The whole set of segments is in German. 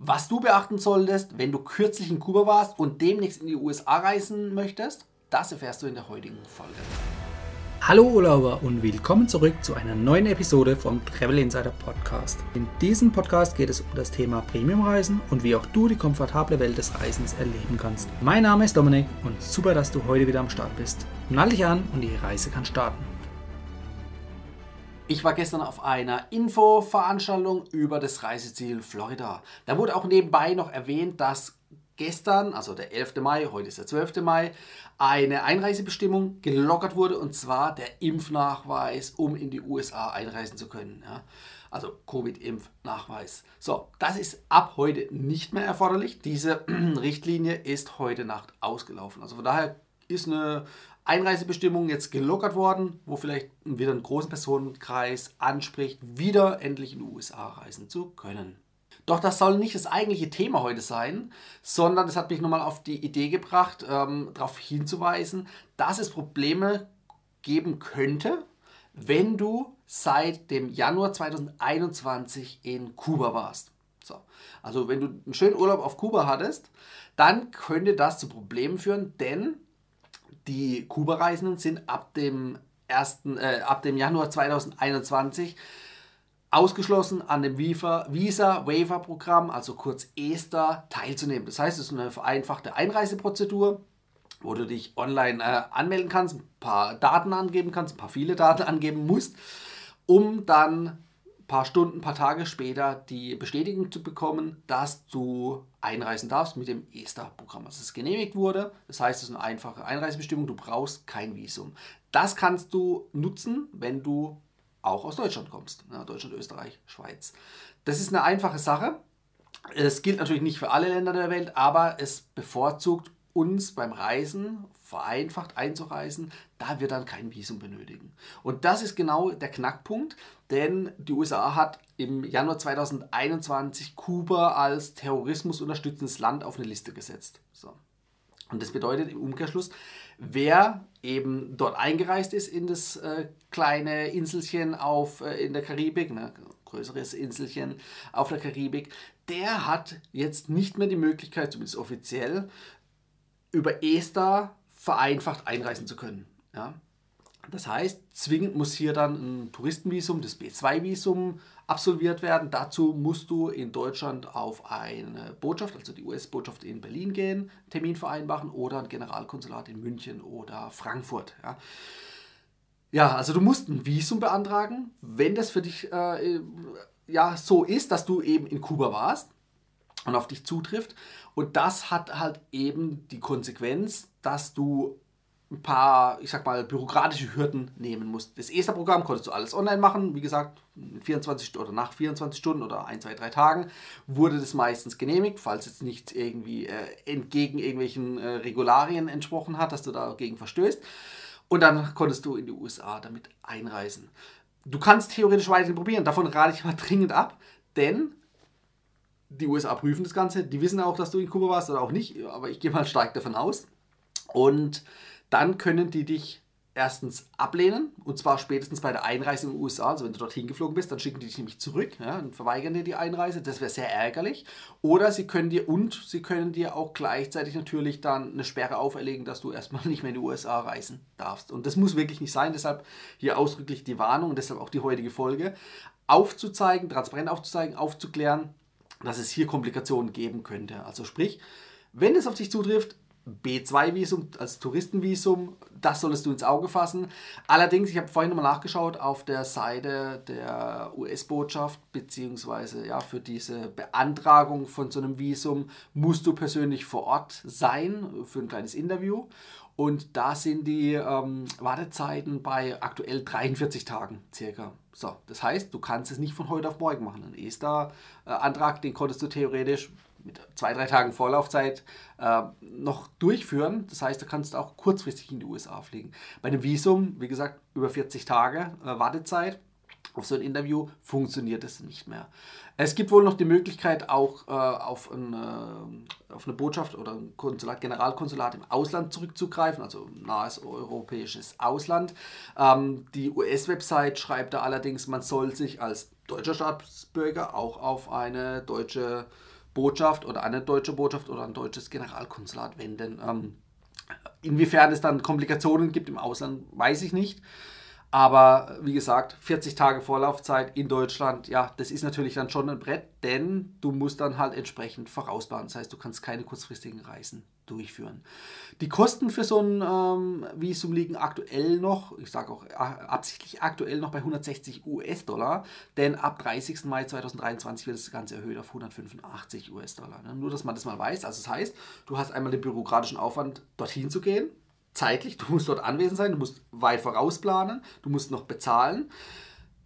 Was du beachten solltest, wenn du kürzlich in Kuba warst und demnächst in die USA reisen möchtest, das erfährst du in der heutigen Folge. Hallo Urlauber und willkommen zurück zu einer neuen Episode vom Travel Insider Podcast. In diesem Podcast geht es um das Thema Premiumreisen und wie auch du die komfortable Welt des Reisens erleben kannst. Mein Name ist Dominik und super, dass du heute wieder am Start bist. Nall dich an und die Reise kann starten. Ich war gestern auf einer Infoveranstaltung über das Reiseziel Florida. Da wurde auch nebenbei noch erwähnt, dass gestern, also der 11. Mai, heute ist der 12. Mai, eine Einreisebestimmung gelockert wurde und zwar der Impfnachweis, um in die USA einreisen zu können. Ja. Also Covid-Impfnachweis. So, das ist ab heute nicht mehr erforderlich. Diese Richtlinie ist heute Nacht ausgelaufen. Also von daher ist eine Einreisebestimmung jetzt gelockert worden, wo vielleicht wieder einen großen Personenkreis anspricht, wieder endlich in die USA reisen zu können. Doch das soll nicht das eigentliche Thema heute sein, sondern das hat mich nochmal auf die Idee gebracht, ähm, darauf hinzuweisen, dass es Probleme geben könnte, wenn du seit dem Januar 2021 in Kuba warst. So. Also wenn du einen schönen Urlaub auf Kuba hattest, dann könnte das zu Problemen führen, denn die Kuba-Reisenden sind ab dem, ersten, äh, ab dem Januar 2021 ausgeschlossen an dem Visa Waiver Programm, also kurz ESTA, teilzunehmen. Das heißt, es ist eine vereinfachte Einreiseprozedur, wo du dich online äh, anmelden kannst, ein paar Daten angeben kannst, ein paar viele Daten angeben musst, um dann paar Stunden, paar Tage später die Bestätigung zu bekommen, dass du einreisen darfst mit dem ESTA-Programm. Also es genehmigt wurde. Das heißt, es ist eine einfache Einreisebestimmung. Du brauchst kein Visum. Das kannst du nutzen, wenn du auch aus Deutschland kommst. Ja, Deutschland, Österreich, Schweiz. Das ist eine einfache Sache. Es gilt natürlich nicht für alle Länder der Welt, aber es bevorzugt uns beim Reisen vereinfacht einzureisen, da wir dann kein Visum benötigen. Und das ist genau der Knackpunkt, denn die USA hat im Januar 2021 Kuba als terrorismusunterstützendes Land auf eine Liste gesetzt. So. Und das bedeutet im Umkehrschluss, wer eben dort eingereist ist in das äh, kleine Inselchen auf, äh, in der Karibik, ne, größeres Inselchen auf der Karibik, der hat jetzt nicht mehr die Möglichkeit, zumindest offiziell, über ESTA vereinfacht einreisen zu können. Ja? Das heißt, zwingend muss hier dann ein Touristenvisum, das B2-Visum, absolviert werden. Dazu musst du in Deutschland auf eine Botschaft, also die US-Botschaft in Berlin gehen, Termin vereinbaren oder ein Generalkonsulat in München oder Frankfurt. Ja. ja also du musst ein Visum beantragen, wenn das für dich äh, ja, so ist, dass du eben in Kuba warst und auf dich zutrifft. Und das hat halt eben die Konsequenz, dass du ein paar, ich sag mal, bürokratische Hürden nehmen musst. Das ESTA-Programm konntest du alles online machen. Wie gesagt, 24 oder nach 24 Stunden oder ein, zwei, drei Tagen wurde das meistens genehmigt, falls es nicht irgendwie äh, entgegen irgendwelchen äh, Regularien entsprochen hat, dass du dagegen verstößt. Und dann konntest du in die USA damit einreisen. Du kannst theoretisch weiterhin probieren. Davon rate ich mal dringend ab, denn die USA prüfen das Ganze. Die wissen auch, dass du in Kuba warst oder auch nicht, aber ich gehe mal stark davon aus. Und dann können die dich erstens ablehnen, und zwar spätestens bei der Einreise in den USA. Also wenn du dorthin geflogen bist, dann schicken die dich nämlich zurück ja, und verweigern dir die Einreise. Das wäre sehr ärgerlich. Oder sie können dir und sie können dir auch gleichzeitig natürlich dann eine Sperre auferlegen, dass du erstmal nicht mehr in die USA reisen darfst. Und das muss wirklich nicht sein. Deshalb hier ausdrücklich die Warnung und deshalb auch die heutige Folge. Aufzuzeigen, transparent aufzuzeigen, aufzuklären, dass es hier Komplikationen geben könnte. Also sprich, wenn es auf dich zutrifft, B2-Visum als Touristenvisum, das solltest du ins Auge fassen. Allerdings, ich habe vorhin nochmal nachgeschaut, auf der Seite der US-Botschaft, beziehungsweise ja, für diese Beantragung von so einem Visum musst du persönlich vor Ort sein für ein kleines Interview. Und da sind die ähm, Wartezeiten bei aktuell 43 Tagen circa. So, das heißt, du kannst es nicht von heute auf morgen machen. Ein ESTA-Antrag, den konntest du theoretisch mit zwei, drei Tagen Vorlaufzeit äh, noch durchführen. Das heißt, du kannst auch kurzfristig in die USA fliegen. Bei einem Visum, wie gesagt, über 40 Tage äh, Wartezeit auf so ein Interview funktioniert es nicht mehr. Es gibt wohl noch die Möglichkeit, auch äh, auf, ein, äh, auf, eine Botschaft oder ein Konsulat, Generalkonsulat im Ausland zurückzugreifen, also nahes europäisches Ausland. Ähm, die US-Website schreibt da allerdings, man soll sich als deutscher Staatsbürger auch auf eine deutsche Botschaft oder eine deutsche Botschaft oder ein deutsches Generalkonsulat wenden. Ähm, inwiefern es dann Komplikationen gibt im Ausland, weiß ich nicht. Aber wie gesagt, 40 Tage Vorlaufzeit in Deutschland, ja, das ist natürlich dann schon ein Brett, denn du musst dann halt entsprechend vorausplanen. Das heißt, du kannst keine kurzfristigen Reisen durchführen. Die Kosten für so ein ähm, Visum liegen aktuell noch, ich sage auch äh, absichtlich aktuell noch bei 160 US-Dollar, denn ab 30. Mai 2023 wird das Ganze erhöht auf 185 US-Dollar. Ne? Nur, dass man das mal weiß. Also das heißt, du hast einmal den bürokratischen Aufwand, dorthin zu gehen, zeitlich, du musst dort anwesend sein, du musst weit vorausplanen, du musst noch bezahlen.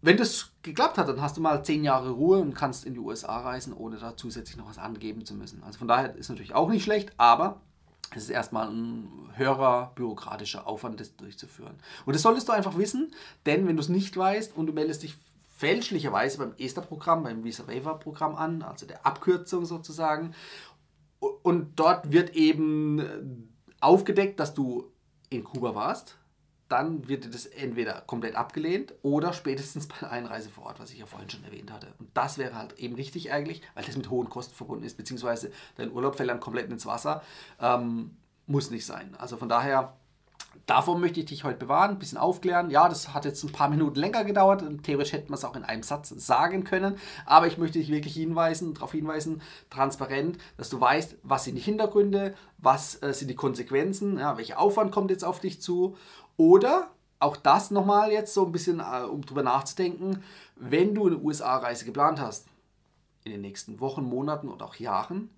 Wenn das geklappt hat, dann hast du mal zehn Jahre Ruhe und kannst in die USA reisen, ohne da zusätzlich noch was angeben zu müssen. Also von daher ist natürlich auch nicht schlecht, aber es ist erstmal ein höherer bürokratischer Aufwand, das durchzuführen. Und das solltest du einfach wissen, denn wenn du es nicht weißt und du meldest dich fälschlicherweise beim ESTA-Programm, beim Visa Waiver-Programm an, also der Abkürzung sozusagen, und dort wird eben aufgedeckt, dass du in Kuba warst, dann wird das entweder komplett abgelehnt oder spätestens bei der Einreise vor Ort, was ich ja vorhin schon erwähnt hatte. Und das wäre halt eben richtig ärgerlich, weil das mit hohen Kosten verbunden ist, beziehungsweise dein Urlaub fällt dann komplett ins Wasser. Ähm, muss nicht sein. Also von daher Davor möchte ich dich heute bewahren, ein bisschen aufklären. Ja, das hat jetzt ein paar Minuten länger gedauert. Theoretisch hätte man es auch in einem Satz sagen können. Aber ich möchte dich wirklich hinweisen, darauf hinweisen, transparent, dass du weißt, was sind die Hintergründe, was äh, sind die Konsequenzen, ja, welcher Aufwand kommt jetzt auf dich zu. Oder auch das nochmal jetzt so ein bisschen, äh, um drüber nachzudenken, wenn du eine USA-Reise geplant hast, in den nächsten Wochen, Monaten oder auch Jahren,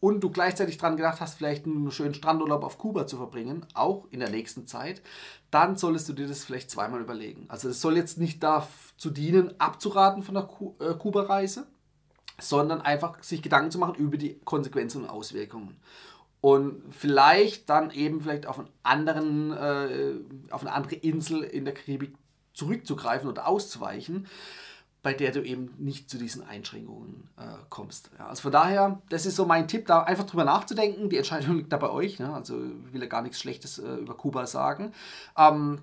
und du gleichzeitig daran gedacht hast, vielleicht einen schönen Strandurlaub auf Kuba zu verbringen, auch in der nächsten Zeit, dann solltest du dir das vielleicht zweimal überlegen. Also es soll jetzt nicht dazu dienen, abzuraten von der äh, Kuba-Reise, sondern einfach sich Gedanken zu machen über die Konsequenzen und Auswirkungen. Und vielleicht dann eben vielleicht auf, einen anderen, äh, auf eine andere Insel in der Karibik zurückzugreifen oder auszuweichen bei der du eben nicht zu diesen Einschränkungen äh, kommst. Ja, also von daher, das ist so mein Tipp, da einfach drüber nachzudenken. Die Entscheidung liegt da bei euch. Ne? Also ich will ja gar nichts Schlechtes äh, über Kuba sagen. Ähm,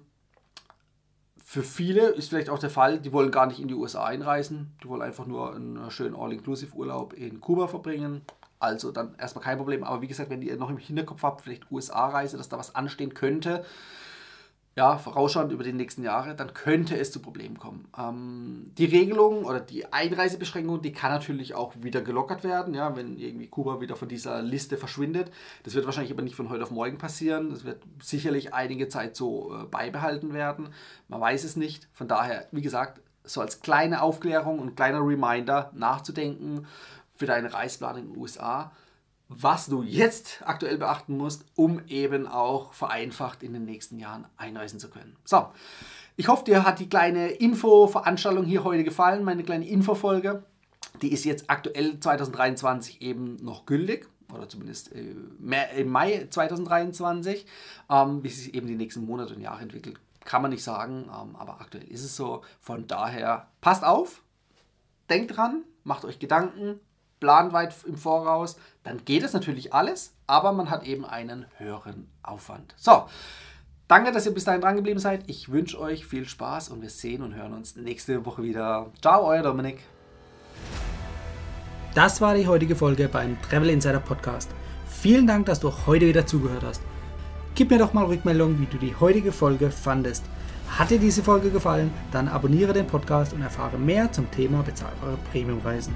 für viele ist vielleicht auch der Fall, die wollen gar nicht in die USA einreisen, die wollen einfach nur einen schönen All-Inclusive-Urlaub in Kuba verbringen. Also dann erstmal kein Problem. Aber wie gesagt, wenn ihr noch im Hinterkopf habt, vielleicht USA-Reise, dass da was anstehen könnte, ja, vorausschauend über die nächsten Jahre, dann könnte es zu Problemen kommen. Ähm, die Regelung oder die Einreisebeschränkung, die kann natürlich auch wieder gelockert werden, ja, wenn irgendwie Kuba wieder von dieser Liste verschwindet. Das wird wahrscheinlich aber nicht von heute auf morgen passieren. Das wird sicherlich einige Zeit so äh, beibehalten werden. Man weiß es nicht. Von daher, wie gesagt, so als kleine Aufklärung und kleiner Reminder nachzudenken für deine Reisplan in den USA was du jetzt aktuell beachten musst, um eben auch vereinfacht in den nächsten Jahren einreisen zu können. So, ich hoffe, dir hat die kleine Info-Veranstaltung hier heute gefallen, meine kleine Infofolge. Die ist jetzt aktuell 2023 eben noch gültig oder zumindest äh, im Mai 2023. Ähm, wie sich eben die nächsten Monate und Jahre entwickelt, kann man nicht sagen, ähm, aber aktuell ist es so. Von daher passt auf, denkt dran, macht euch Gedanken, plant weit im Voraus, dann geht es natürlich alles, aber man hat eben einen höheren Aufwand. So, danke, dass ihr bis dahin dran geblieben seid. Ich wünsche euch viel Spaß und wir sehen und hören uns nächste Woche wieder. Ciao, euer Dominik. Das war die heutige Folge beim Travel Insider Podcast. Vielen Dank, dass du heute wieder zugehört hast. Gib mir doch mal Rückmeldung, wie du die heutige Folge fandest. Hat dir diese Folge gefallen, dann abonniere den Podcast und erfahre mehr zum Thema bezahlbare Premiumreisen